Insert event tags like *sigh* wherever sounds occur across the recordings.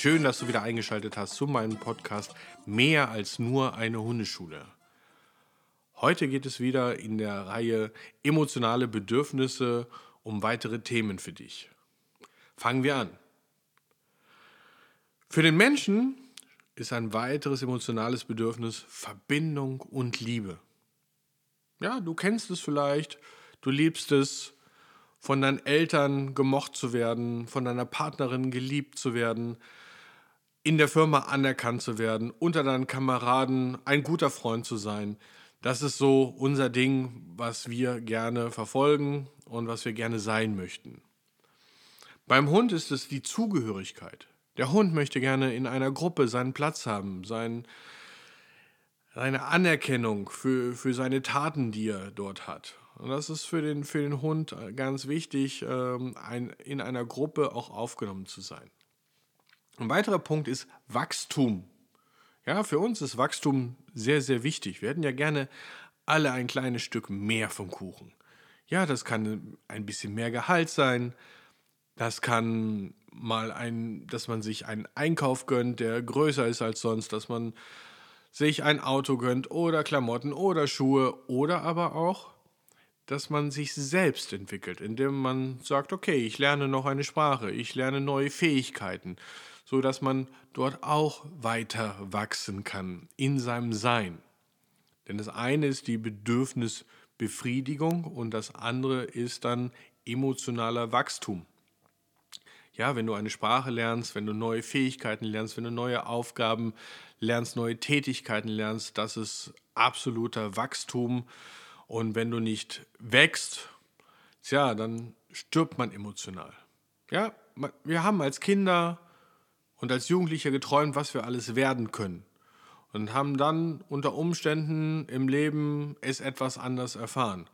Schön, dass du wieder eingeschaltet hast zu meinem Podcast Mehr als nur eine Hundeschule. Heute geht es wieder in der Reihe Emotionale Bedürfnisse um weitere Themen für dich. Fangen wir an. Für den Menschen ist ein weiteres emotionales Bedürfnis Verbindung und Liebe. Ja, du kennst es vielleicht, du liebst es, von deinen Eltern gemocht zu werden, von deiner Partnerin geliebt zu werden, in der Firma anerkannt zu werden, unter deinen Kameraden ein guter Freund zu sein. Das ist so unser Ding, was wir gerne verfolgen und was wir gerne sein möchten. Beim Hund ist es die Zugehörigkeit. Der Hund möchte gerne in einer Gruppe seinen Platz haben, sein, seine Anerkennung für, für seine Taten, die er dort hat. Und das ist für den, für den Hund ganz wichtig, ähm, ein, in einer Gruppe auch aufgenommen zu sein. Ein weiterer Punkt ist Wachstum. Ja, für uns ist Wachstum sehr, sehr wichtig. Wir hätten ja gerne alle ein kleines Stück mehr vom Kuchen. Ja, das kann ein bisschen mehr Gehalt sein. Das kann mal ein, dass man sich einen Einkauf gönnt, der größer ist als sonst, dass man sich ein Auto gönnt oder Klamotten oder Schuhe oder aber auch, dass man sich selbst entwickelt, indem man sagt, okay, ich lerne noch eine Sprache, ich lerne neue Fähigkeiten, so dass man dort auch weiter wachsen kann in seinem Sein. Denn das eine ist die Bedürfnisbefriedigung und das andere ist dann emotionaler Wachstum. Ja, wenn du eine Sprache lernst, wenn du neue Fähigkeiten lernst, wenn du neue Aufgaben lernst, neue Tätigkeiten lernst, das ist absoluter Wachstum und wenn du nicht wächst, tja, dann stirbt man emotional. Ja, wir haben als Kinder und als Jugendliche geträumt, was wir alles werden können. Und haben dann unter Umständen im Leben es etwas anders erfahren.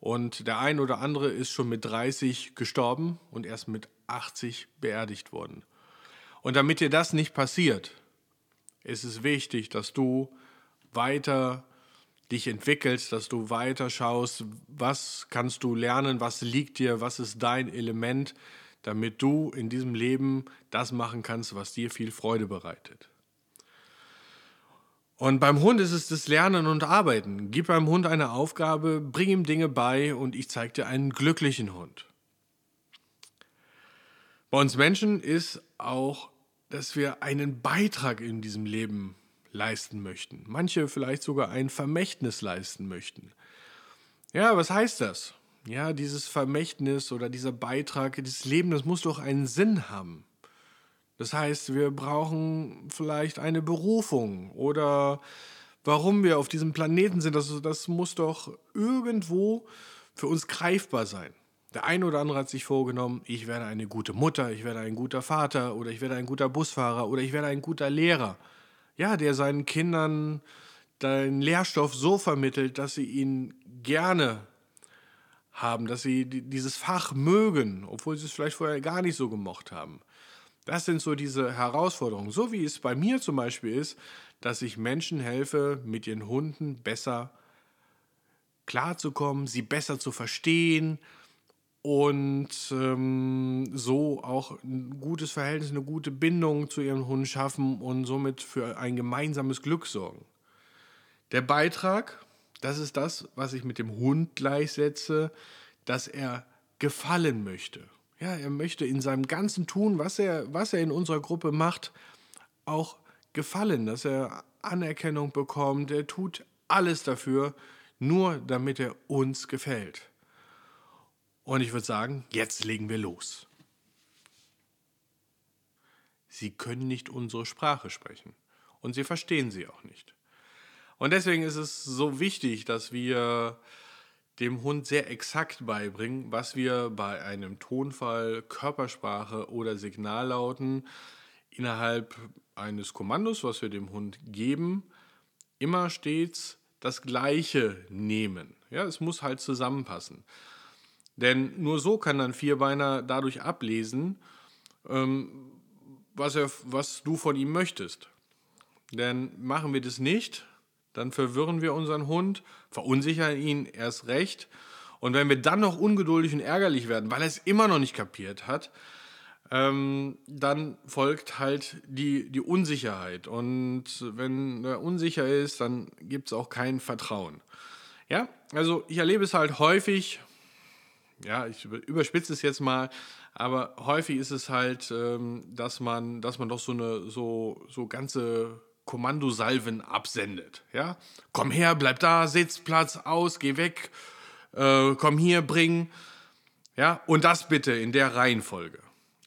Und der ein oder andere ist schon mit 30 gestorben und erst mit 80 beerdigt worden. Und damit dir das nicht passiert, ist es wichtig, dass du weiter dich entwickelst, dass du weiter schaust, was kannst du lernen, was liegt dir, was ist dein Element, damit du in diesem Leben das machen kannst, was dir viel Freude bereitet. Und beim Hund ist es das Lernen und Arbeiten. Gib beim Hund eine Aufgabe, bring ihm Dinge bei und ich zeige dir einen glücklichen Hund. Bei uns Menschen ist auch, dass wir einen Beitrag in diesem Leben leisten möchten. Manche vielleicht sogar ein Vermächtnis leisten möchten. Ja, was heißt das? Ja, dieses Vermächtnis oder dieser Beitrag, dieses Leben, das muss doch einen Sinn haben. Das heißt, wir brauchen vielleicht eine Berufung oder warum wir auf diesem Planeten sind. Das, das muss doch irgendwo für uns greifbar sein. Der eine oder andere hat sich vorgenommen, ich werde eine gute Mutter, ich werde ein guter Vater oder ich werde ein guter Busfahrer oder ich werde ein guter Lehrer ja, der seinen Kindern den Lehrstoff so vermittelt, dass sie ihn gerne haben, dass sie dieses Fach mögen, obwohl sie es vielleicht vorher gar nicht so gemocht haben. Das sind so diese Herausforderungen. So wie es bei mir zum Beispiel ist, dass ich Menschen helfe, mit ihren Hunden besser klarzukommen, sie besser zu verstehen, und ähm, so auch ein gutes Verhältnis, eine gute Bindung zu ihrem Hund schaffen und somit für ein gemeinsames Glück sorgen. Der Beitrag, das ist das, was ich mit dem Hund gleichsetze, dass er gefallen möchte. Ja, er möchte in seinem ganzen Tun, was er, was er in unserer Gruppe macht, auch gefallen, dass er Anerkennung bekommt. Er tut alles dafür, nur damit er uns gefällt. Und ich würde sagen, jetzt legen wir los. Sie können nicht unsere Sprache sprechen und sie verstehen sie auch nicht. Und deswegen ist es so wichtig, dass wir dem Hund sehr exakt beibringen, was wir bei einem Tonfall, Körpersprache oder Signallauten innerhalb eines Kommandos, was wir dem Hund geben, immer stets das Gleiche nehmen. Ja, es muss halt zusammenpassen. Denn nur so kann dann Vierbeiner dadurch ablesen, ähm, was, er, was du von ihm möchtest. Denn machen wir das nicht, dann verwirren wir unseren Hund, verunsichern ihn erst recht. Und wenn wir dann noch ungeduldig und ärgerlich werden, weil er es immer noch nicht kapiert hat, ähm, dann folgt halt die, die Unsicherheit. Und wenn er unsicher ist, dann gibt es auch kein Vertrauen. Ja, also ich erlebe es halt häufig, ja, ich überspitze es jetzt mal, aber häufig ist es halt, ähm, dass man, dass man doch so eine, so, so ganze Kommandosalven absendet. Ja, komm her, bleib da, Sitzplatz aus, geh weg, äh, komm hier, bring. Ja, und das bitte in der Reihenfolge.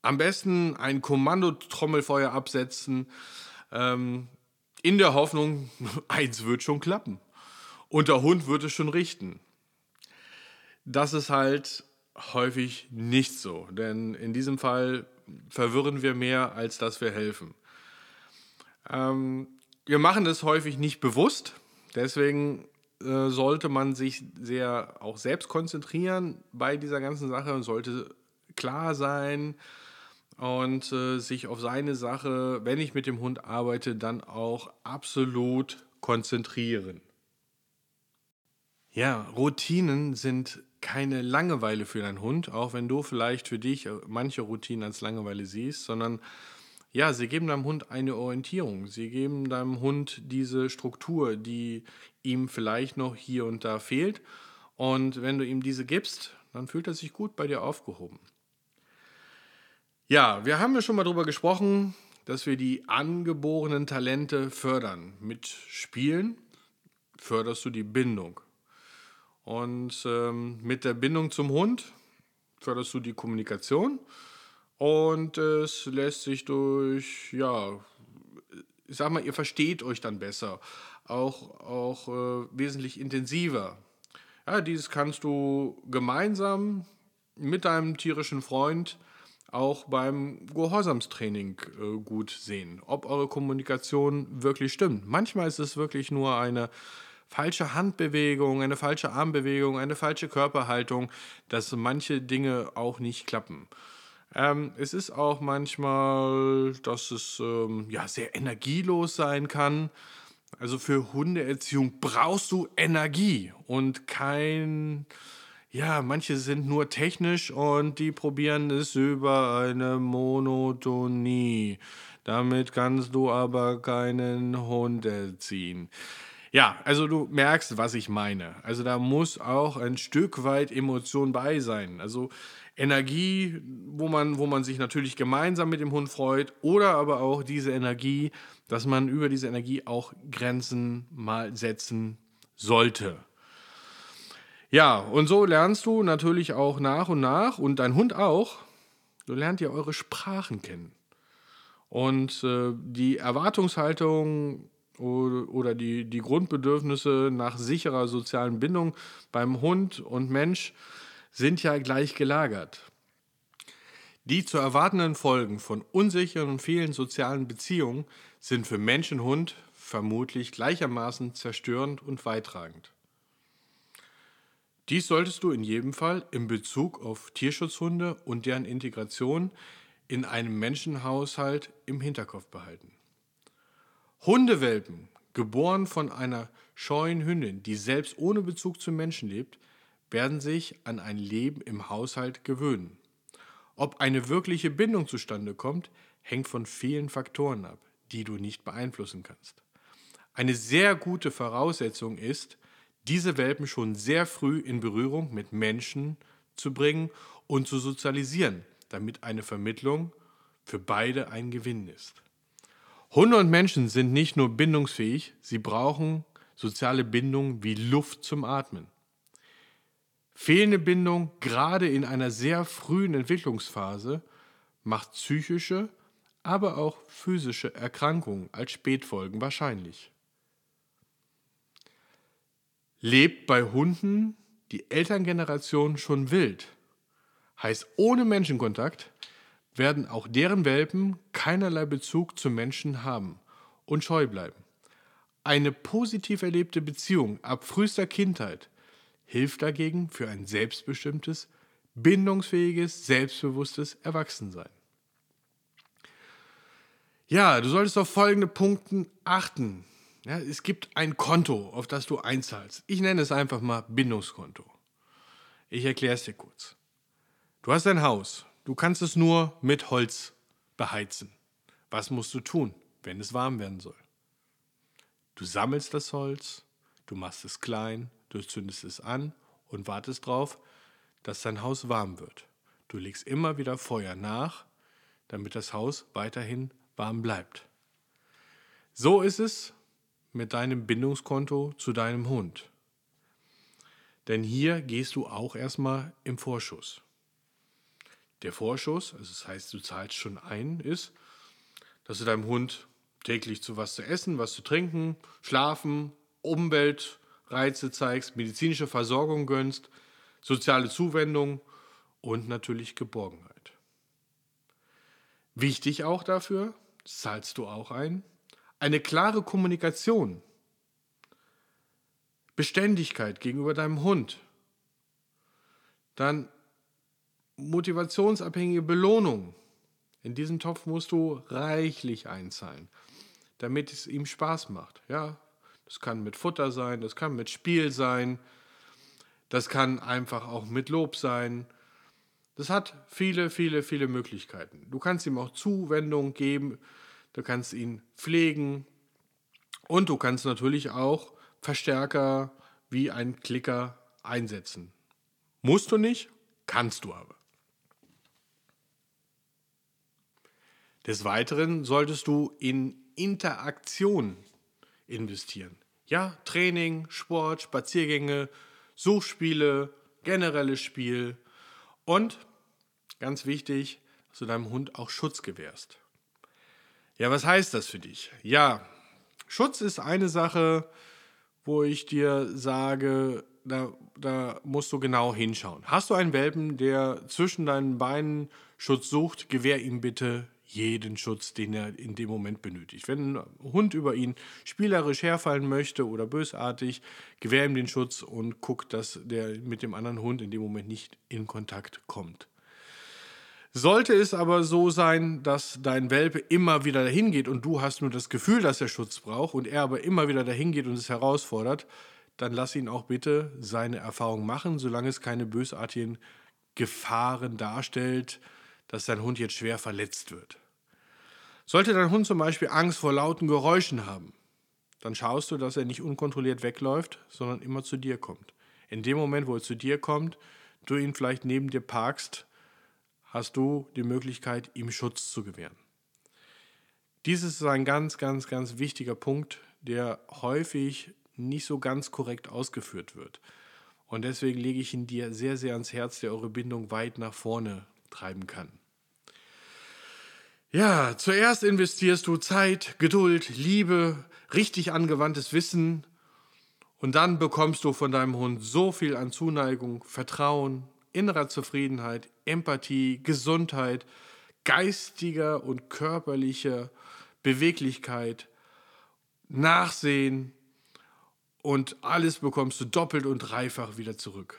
Am besten ein Kommandotrommelfeuer absetzen, ähm, in der Hoffnung, *laughs* eins wird schon klappen. Und der Hund wird es schon richten. Das ist halt häufig nicht so, denn in diesem Fall verwirren wir mehr, als dass wir helfen. Ähm, wir machen das häufig nicht bewusst, deswegen äh, sollte man sich sehr auch selbst konzentrieren bei dieser ganzen Sache und sollte klar sein, und äh, sich auf seine Sache, wenn ich mit dem Hund arbeite, dann auch absolut konzentrieren. Ja, Routinen sind keine Langeweile für deinen Hund, auch wenn du vielleicht für dich äh, manche Routinen als Langeweile siehst, sondern ja, sie geben deinem Hund eine Orientierung. Sie geben deinem Hund diese Struktur, die ihm vielleicht noch hier und da fehlt. Und wenn du ihm diese gibst, dann fühlt er sich gut bei dir aufgehoben. Ja, wir haben ja schon mal darüber gesprochen, dass wir die angeborenen Talente fördern. Mit Spielen förderst du die Bindung. Und ähm, mit der Bindung zum Hund förderst du die Kommunikation. Und es lässt sich durch, ja, ich sag mal, ihr versteht euch dann besser. Auch, auch äh, wesentlich intensiver. Ja, dieses kannst du gemeinsam mit deinem tierischen Freund auch beim Gehorsamstraining äh, gut sehen, ob eure Kommunikation wirklich stimmt. Manchmal ist es wirklich nur eine falsche Handbewegung, eine falsche Armbewegung, eine falsche Körperhaltung, dass manche Dinge auch nicht klappen. Ähm, es ist auch manchmal, dass es ähm, ja, sehr energielos sein kann. Also für Hundeerziehung brauchst du Energie und kein ja, manche sind nur technisch und die probieren es über eine Monotonie. Damit kannst du aber keinen Hund erziehen. Ja, also du merkst, was ich meine. Also da muss auch ein Stück weit Emotion bei sein. Also Energie, wo man, wo man sich natürlich gemeinsam mit dem Hund freut, oder aber auch diese Energie, dass man über diese Energie auch Grenzen mal setzen sollte. Ja, und so lernst du natürlich auch nach und nach und dein Hund auch. Du lernt ja eure Sprachen kennen. Und äh, die Erwartungshaltung oder, die, die Grundbedürfnisse nach sicherer sozialen Bindung beim Hund und Mensch sind ja gleich gelagert. Die zu erwartenden Folgen von unsicheren und vielen sozialen Beziehungen sind für Mensch und Hund vermutlich gleichermaßen zerstörend und weittragend. Dies solltest du in jedem Fall in Bezug auf Tierschutzhunde und deren Integration in einem Menschenhaushalt im Hinterkopf behalten. Hundewelpen, geboren von einer scheuen Hündin, die selbst ohne Bezug zum Menschen lebt, werden sich an ein Leben im Haushalt gewöhnen. Ob eine wirkliche Bindung zustande kommt, hängt von vielen Faktoren ab, die du nicht beeinflussen kannst. Eine sehr gute Voraussetzung ist, diese Welpen schon sehr früh in Berührung mit Menschen zu bringen und zu sozialisieren, damit eine Vermittlung für beide ein Gewinn ist. Hunde und Menschen sind nicht nur bindungsfähig, sie brauchen soziale Bindung wie Luft zum Atmen. Fehlende Bindung, gerade in einer sehr frühen Entwicklungsphase, macht psychische, aber auch physische Erkrankungen als Spätfolgen wahrscheinlich lebt bei Hunden die Elterngeneration schon wild. Heißt, ohne Menschenkontakt werden auch deren Welpen keinerlei Bezug zu Menschen haben und scheu bleiben. Eine positiv erlebte Beziehung ab frühester Kindheit hilft dagegen für ein selbstbestimmtes, bindungsfähiges, selbstbewusstes Erwachsensein. Ja, du solltest auf folgende Punkte achten, ja, es gibt ein Konto, auf das du einzahlst. Ich nenne es einfach mal Bindungskonto. Ich erkläre es dir kurz. Du hast ein Haus. du kannst es nur mit Holz beheizen. Was musst du tun, wenn es warm werden soll? Du sammelst das Holz, du machst es klein, du zündest es an und wartest darauf, dass dein Haus warm wird. Du legst immer wieder Feuer nach, damit das Haus weiterhin warm bleibt. So ist es mit deinem Bindungskonto zu deinem Hund. Denn hier gehst du auch erstmal im Vorschuss. Der Vorschuss, also das heißt, du zahlst schon ein, ist, dass du deinem Hund täglich zu was zu essen, was zu trinken, schlafen, Umweltreize zeigst, medizinische Versorgung gönnst, soziale Zuwendung und natürlich Geborgenheit. Wichtig auch dafür, zahlst du auch ein, eine klare Kommunikation, Beständigkeit gegenüber deinem Hund, dann motivationsabhängige Belohnung. In diesen Topf musst du reichlich einzahlen, damit es ihm Spaß macht. Ja, das kann mit Futter sein, das kann mit Spiel sein, das kann einfach auch mit Lob sein. Das hat viele, viele, viele Möglichkeiten. Du kannst ihm auch Zuwendung geben, du kannst ihn pflegen und du kannst natürlich auch Verstärker wie ein Klicker einsetzen. Musst du nicht, kannst du aber. Des Weiteren solltest du in Interaktion investieren. Ja, Training, Sport, Spaziergänge, Suchspiele, generelles Spiel und ganz wichtig, dass du deinem Hund auch Schutz gewährst. Ja, was heißt das für dich? Ja, Schutz ist eine Sache, wo ich dir sage, da, da musst du genau hinschauen. Hast du einen Welpen, der zwischen deinen Beinen Schutz sucht, gewähr ihm bitte jeden Schutz, den er in dem Moment benötigt. Wenn ein Hund über ihn spielerisch herfallen möchte oder bösartig, gewähr ihm den Schutz und guck, dass der mit dem anderen Hund in dem Moment nicht in Kontakt kommt. Sollte es aber so sein, dass dein Welpe immer wieder dahin geht und du hast nur das Gefühl, dass er Schutz braucht und er aber immer wieder dahin geht und es herausfordert, dann lass ihn auch bitte seine Erfahrung machen, solange es keine bösartigen Gefahren darstellt, dass dein Hund jetzt schwer verletzt wird. Sollte dein Hund zum Beispiel Angst vor lauten Geräuschen haben, dann schaust du, dass er nicht unkontrolliert wegläuft, sondern immer zu dir kommt. In dem Moment, wo er zu dir kommt, du ihn vielleicht neben dir parkst, hast du die Möglichkeit, ihm Schutz zu gewähren. Dies ist ein ganz, ganz, ganz wichtiger Punkt, der häufig nicht so ganz korrekt ausgeführt wird. Und deswegen lege ich ihn dir sehr, sehr ans Herz, der eure Bindung weit nach vorne treiben kann. Ja, zuerst investierst du Zeit, Geduld, Liebe, richtig angewandtes Wissen und dann bekommst du von deinem Hund so viel an Zuneigung, Vertrauen, innerer Zufriedenheit, Empathie, Gesundheit, geistiger und körperlicher Beweglichkeit, Nachsehen und alles bekommst du doppelt und dreifach wieder zurück.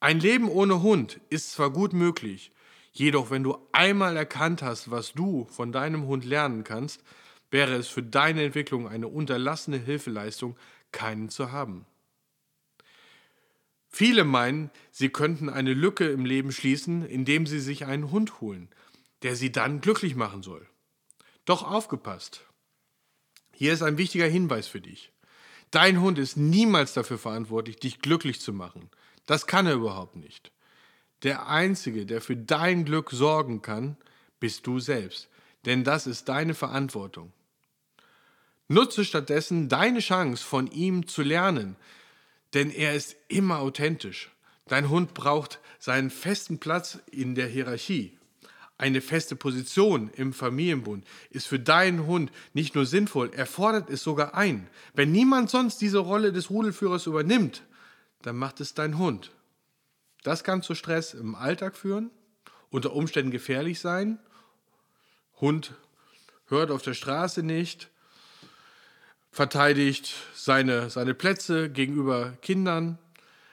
Ein Leben ohne Hund ist zwar gut möglich, jedoch wenn du einmal erkannt hast, was du von deinem Hund lernen kannst, wäre es für deine Entwicklung eine unterlassene Hilfeleistung, keinen zu haben. Viele meinen, sie könnten eine Lücke im Leben schließen, indem sie sich einen Hund holen, der sie dann glücklich machen soll. Doch aufgepasst. Hier ist ein wichtiger Hinweis für dich. Dein Hund ist niemals dafür verantwortlich, dich glücklich zu machen. Das kann er überhaupt nicht. Der Einzige, der für dein Glück sorgen kann, bist du selbst. Denn das ist deine Verantwortung. Nutze stattdessen deine Chance, von ihm zu lernen, denn er ist immer authentisch. Dein Hund braucht seinen festen Platz in der Hierarchie. Eine feste Position im Familienbund ist für deinen Hund nicht nur sinnvoll, er fordert es sogar ein. Wenn niemand sonst diese Rolle des Rudelführers übernimmt, dann macht es dein Hund. Das kann zu Stress im Alltag führen, unter Umständen gefährlich sein. Hund hört auf der Straße nicht, verteidigt seine, seine Plätze gegenüber Kindern.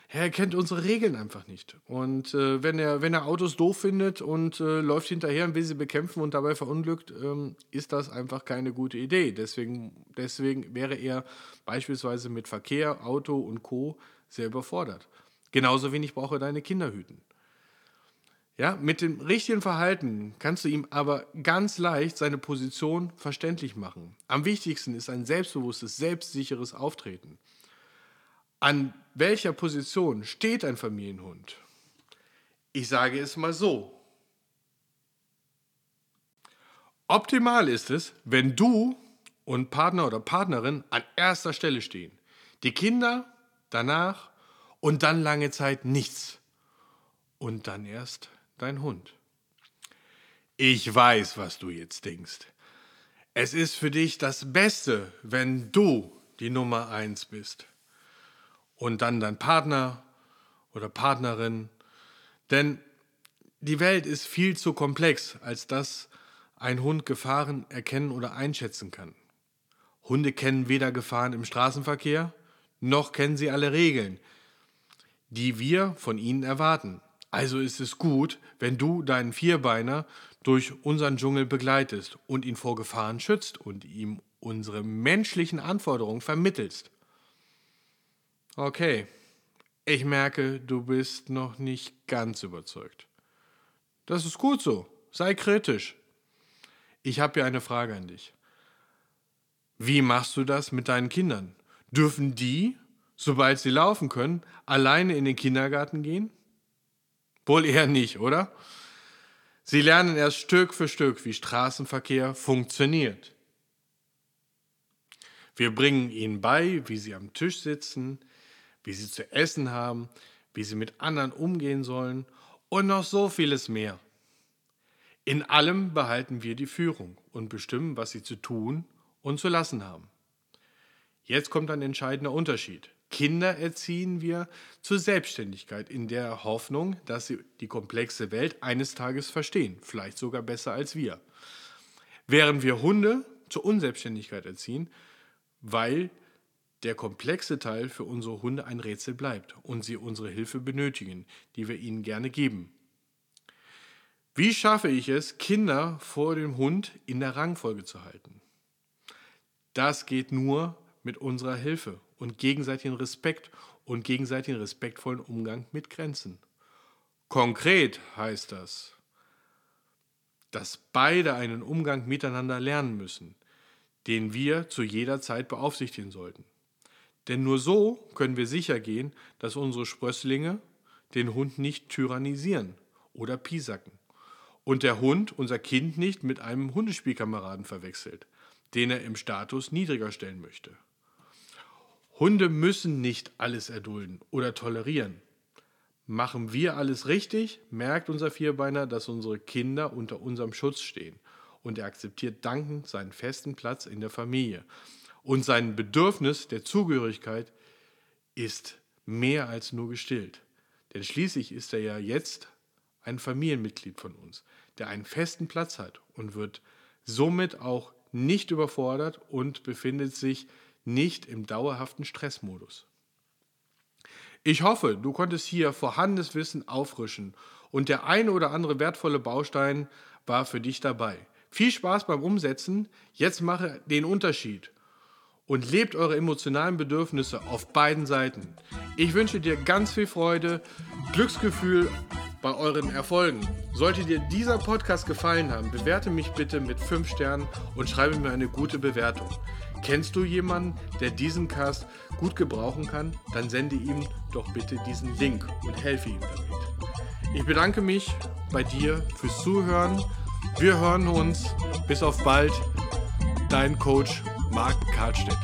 Er kennt unsere Regeln einfach nicht. Und äh, wenn, er, wenn er Autos doof findet und äh, läuft hinterher und will sie bekämpfen und dabei verunglückt, ähm, ist das einfach keine gute Idee. Deswegen, deswegen wäre er beispielsweise mit Verkehr, Auto und Co. sehr überfordert. Genauso wenig braucht er deine Kinder hüten. Ja, mit dem richtigen Verhalten kannst du ihm aber ganz leicht seine Position verständlich machen. Am wichtigsten ist ein selbstbewusstes, selbstsicheres Auftreten. An welcher Position steht ein Familienhund? Ich sage es mal so. Optimal ist es, wenn du und Partner oder Partnerin an erster Stelle stehen. Die Kinder danach und dann lange Zeit nichts. Und dann erst dein Hund. Ich weiß, was du jetzt denkst. Es ist für dich das Beste, wenn du die Nummer eins bist. Und dann dein Partner oder Partnerin. Denn die Welt ist viel zu komplex, als dass ein Hund Gefahren erkennen oder einschätzen kann. Hunde kennen weder Gefahren im Straßenverkehr, noch kennen sie alle Regeln, die wir von ihnen erwarten. Also ist es gut, wenn du deinen Vierbeiner durch unseren Dschungel begleitest und ihn vor Gefahren schützt und ihm unsere menschlichen Anforderungen vermittelst. Okay, ich merke, du bist noch nicht ganz überzeugt. Das ist gut so, sei kritisch. Ich habe ja eine Frage an dich. Wie machst du das mit deinen Kindern? Dürfen die, sobald sie laufen können, alleine in den Kindergarten gehen? Wohl eher nicht, oder? Sie lernen erst Stück für Stück, wie Straßenverkehr funktioniert. Wir bringen ihnen bei, wie sie am Tisch sitzen, wie sie zu essen haben, wie sie mit anderen umgehen sollen und noch so vieles mehr. In allem behalten wir die Führung und bestimmen, was sie zu tun und zu lassen haben. Jetzt kommt ein entscheidender Unterschied. Kinder erziehen wir zur Selbstständigkeit in der Hoffnung, dass sie die komplexe Welt eines Tages verstehen, vielleicht sogar besser als wir. Während wir Hunde zur Unselbstständigkeit erziehen, weil der komplexe Teil für unsere Hunde ein Rätsel bleibt und sie unsere Hilfe benötigen, die wir ihnen gerne geben. Wie schaffe ich es, Kinder vor dem Hund in der Rangfolge zu halten? Das geht nur mit unserer Hilfe und gegenseitigen Respekt und gegenseitigen respektvollen Umgang mit Grenzen. Konkret heißt das, dass beide einen Umgang miteinander lernen müssen, den wir zu jeder Zeit beaufsichtigen sollten. Denn nur so können wir sicher gehen, dass unsere Sprösslinge den Hund nicht tyrannisieren oder piesacken und der Hund unser Kind nicht mit einem Hundespielkameraden verwechselt, den er im Status niedriger stellen möchte. Hunde müssen nicht alles erdulden oder tolerieren. Machen wir alles richtig, merkt unser Vierbeiner, dass unsere Kinder unter unserem Schutz stehen und er akzeptiert dankend seinen festen Platz in der Familie. Und sein Bedürfnis der Zugehörigkeit ist mehr als nur gestillt. Denn schließlich ist er ja jetzt ein Familienmitglied von uns, der einen festen Platz hat und wird somit auch nicht überfordert und befindet sich nicht im dauerhaften Stressmodus. Ich hoffe, du konntest hier vorhandenes Wissen auffrischen und der eine oder andere wertvolle Baustein war für dich dabei. Viel Spaß beim Umsetzen. Jetzt mache den Unterschied und lebt eure emotionalen Bedürfnisse auf beiden Seiten. Ich wünsche dir ganz viel Freude, Glücksgefühl bei euren Erfolgen. Sollte dir dieser Podcast gefallen haben, bewerte mich bitte mit 5 Sternen und schreibe mir eine gute Bewertung. Kennst du jemanden, der diesen Cast gut gebrauchen kann? Dann sende ihm doch bitte diesen Link und helfe ihm damit. Ich bedanke mich bei dir fürs Zuhören. Wir hören uns. Bis auf bald. Dein Coach Marc Karlstedt.